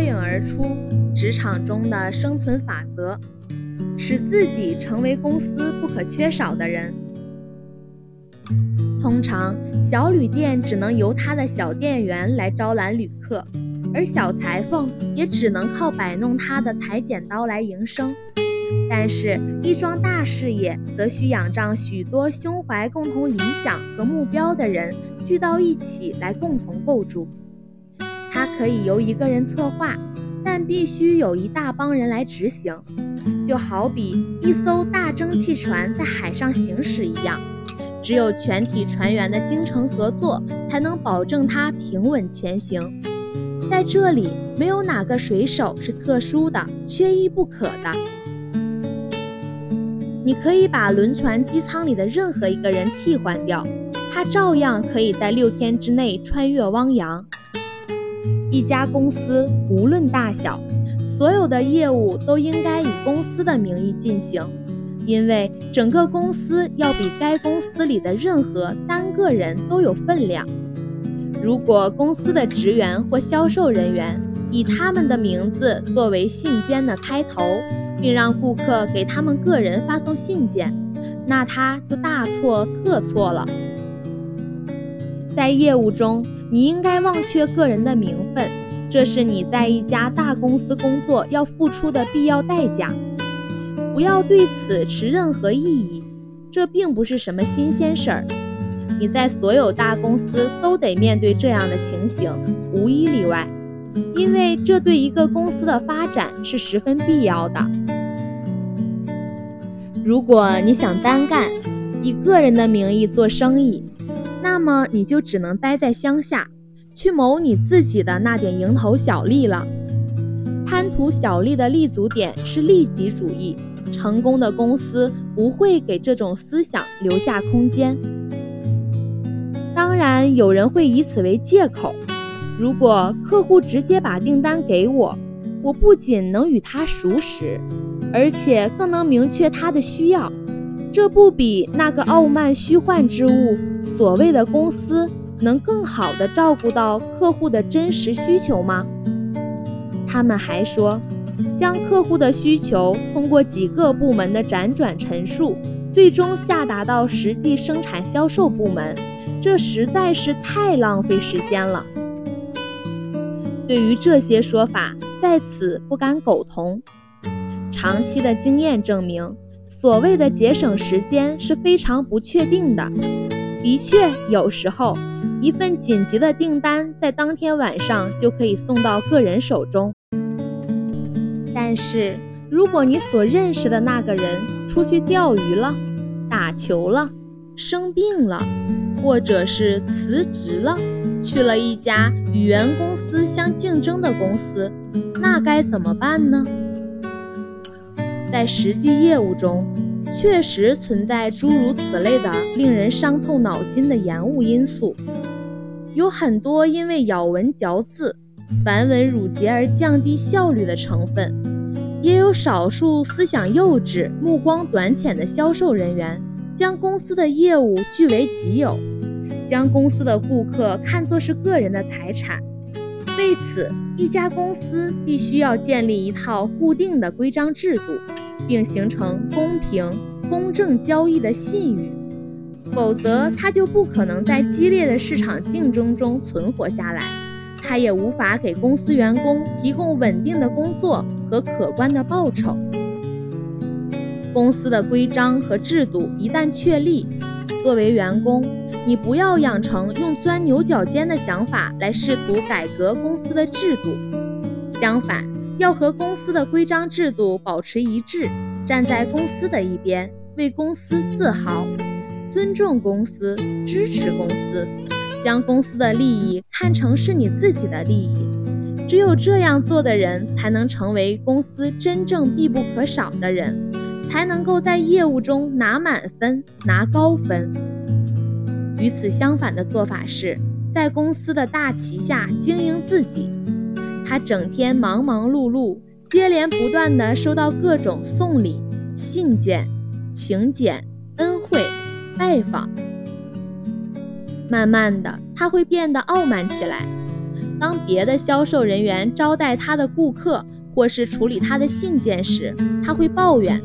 脱颖而出职场中的生存法则，使自己成为公司不可缺少的人。通常，小旅店只能由他的小店员来招揽旅客，而小裁缝也只能靠摆弄他的裁剪刀来营生。但是，一桩大事业则需仰仗许多胸怀共同理想和目标的人聚到一起来共同构筑。它可以由一个人策划，但必须有一大帮人来执行，就好比一艘大蒸汽船在海上行驶一样，只有全体船员的精诚合作，才能保证它平稳前行。在这里，没有哪个水手是特殊的、缺一不可的。你可以把轮船机舱里的任何一个人替换掉，他照样可以在六天之内穿越汪洋。一家公司无论大小，所有的业务都应该以公司的名义进行，因为整个公司要比该公司里的任何单个人都有分量。如果公司的职员或销售人员以他们的名字作为信笺的开头，并让顾客给他们个人发送信件，那他就大错特错了。在业务中，你应该忘却个人的名分，这是你在一家大公司工作要付出的必要代价。不要对此持任何异议，这并不是什么新鲜事儿。你在所有大公司都得面对这样的情形，无一例外，因为这对一个公司的发展是十分必要的。如果你想单干，以个人的名义做生意。那么你就只能待在乡下，去谋你自己的那点蝇头小利了。贪图小利的立足点是利己主义，成功的公司不会给这种思想留下空间。当然，有人会以此为借口：如果客户直接把订单给我，我不仅能与他熟识，而且更能明确他的需要。这不比那个傲慢虚幻之物所谓的公司能更好地照顾到客户的真实需求吗？他们还说，将客户的需求通过几个部门的辗转陈述，最终下达到实际生产销售部门，这实在是太浪费时间了。对于这些说法，在此不敢苟同。长期的经验证明。所谓的节省时间是非常不确定的。的确，有时候一份紧急的订单在当天晚上就可以送到个人手中。但是，如果你所认识的那个人出去钓鱼了、打球了、生病了，或者是辞职了，去了一家与原公司相竞争的公司，那该怎么办呢？在实际业务中，确实存在诸如此类的令人伤透脑筋的延误因素。有很多因为咬文嚼字、繁文缛节而降低效率的成分，也有少数思想幼稚、目光短浅的销售人员，将公司的业务据为己有，将公司的顾客看作是个人的财产。为此，一家公司必须要建立一套固定的规章制度。并形成公平、公正交易的信誉，否则它就不可能在激烈的市场竞争中存活下来，它也无法给公司员工提供稳定的工作和可观的报酬。公司的规章和制度一旦确立，作为员工，你不要养成用钻牛角尖的想法来试图改革公司的制度，相反。要和公司的规章制度保持一致，站在公司的一边，为公司自豪，尊重公司，支持公司，将公司的利益看成是你自己的利益。只有这样做的人，才能成为公司真正必不可少的人，才能够在业务中拿满分、拿高分。与此相反的做法是，在公司的大旗下经营自己。他整天忙忙碌碌，接连不断地收到各种送礼、信件、请柬、恩惠、拜访。慢慢的，他会变得傲慢起来。当别的销售人员招待他的顾客或是处理他的信件时，他会抱怨。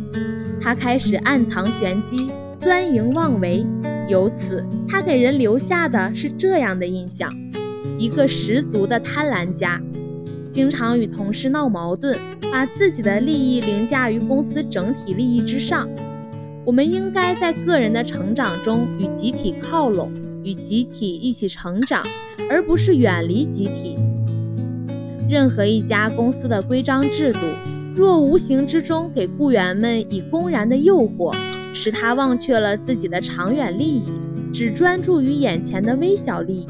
他开始暗藏玄机，钻营妄为，由此他给人留下的是这样的印象：一个十足的贪婪家，经常与同事闹矛盾，把自己的利益凌驾于公司整体利益之上。我们应该在个人的成长中与集体靠拢，与集体一起成长，而不是远离集体。任何一家公司的规章制度。若无形之中给雇员们以公然的诱惑，使他忘却了自己的长远利益，只专注于眼前的微小利益，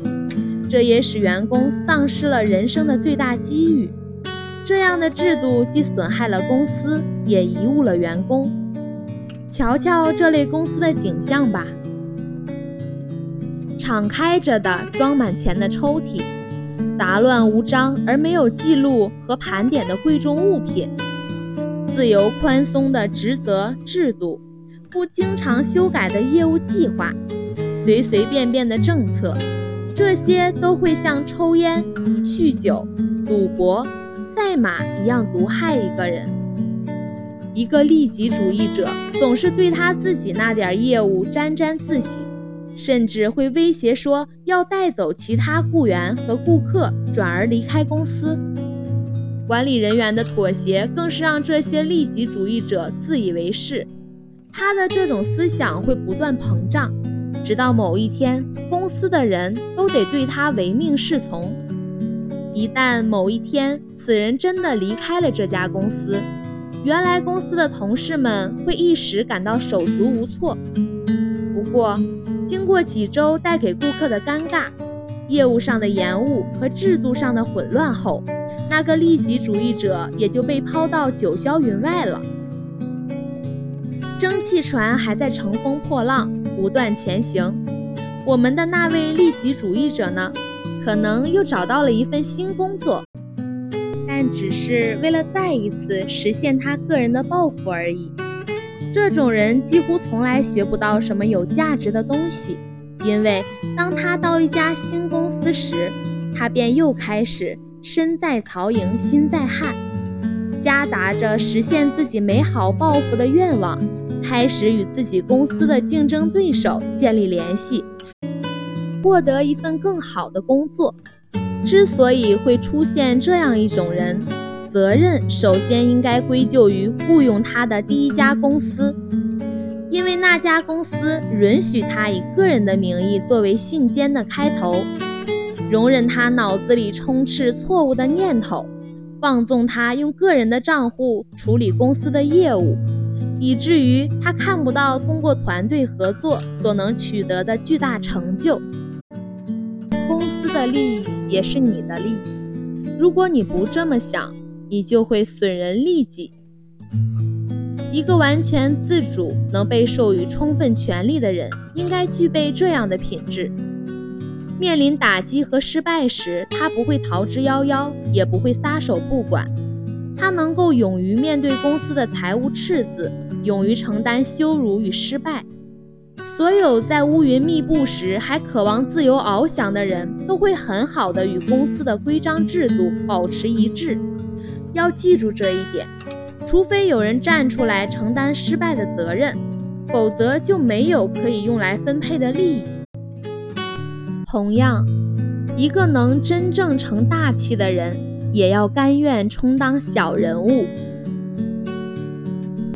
这也使员工丧失了人生的最大机遇。这样的制度既损害了公司，也贻误了员工。瞧瞧这类公司的景象吧：敞开着的装满钱的抽屉，杂乱无章而没有记录和盘点的贵重物品。自由宽松的职责制度，不经常修改的业务计划，随随便便的政策，这些都会像抽烟、酗酒、赌博、赛马一样毒害一个人。一个利己主义者总是对他自己那点业务沾沾自喜，甚至会威胁说要带走其他雇员和顾客，转而离开公司。管理人员的妥协更是让这些利己主义者自以为是，他的这种思想会不断膨胀，直到某一天，公司的人都得对他唯命是从。一旦某一天此人真的离开了这家公司，原来公司的同事们会一时感到手足无措。不过，经过几周带给顾客的尴尬、业务上的延误和制度上的混乱后，那个利己主义者也就被抛到九霄云外了。蒸汽船还在乘风破浪，不断前行。我们的那位利己主义者呢？可能又找到了一份新工作，但只是为了再一次实现他个人的抱负而已。这种人几乎从来学不到什么有价值的东西，因为当他到一家新公司时，他便又开始。身在曹营心在汉，夹杂着实现自己美好抱负的愿望，开始与自己公司的竞争对手建立联系，获得一份更好的工作。之所以会出现这样一种人，责任首先应该归咎于雇佣他的第一家公司，因为那家公司允许他以个人的名义作为信笺的开头。容忍他脑子里充斥错误的念头，放纵他用个人的账户处理公司的业务，以至于他看不到通过团队合作所能取得的巨大成就。公司的利益也是你的利益，如果你不这么想，你就会损人利己。一个完全自主、能被授予充分权利的人，应该具备这样的品质。面临打击和失败时，他不会逃之夭夭，也不会撒手不管。他能够勇于面对公司的财务赤字，勇于承担羞辱与失败。所有在乌云密布时还渴望自由翱翔的人，都会很好的与公司的规章制度保持一致。要记住这一点，除非有人站出来承担失败的责任，否则就没有可以用来分配的利益。同样，一个能真正成大器的人，也要甘愿充当小人物。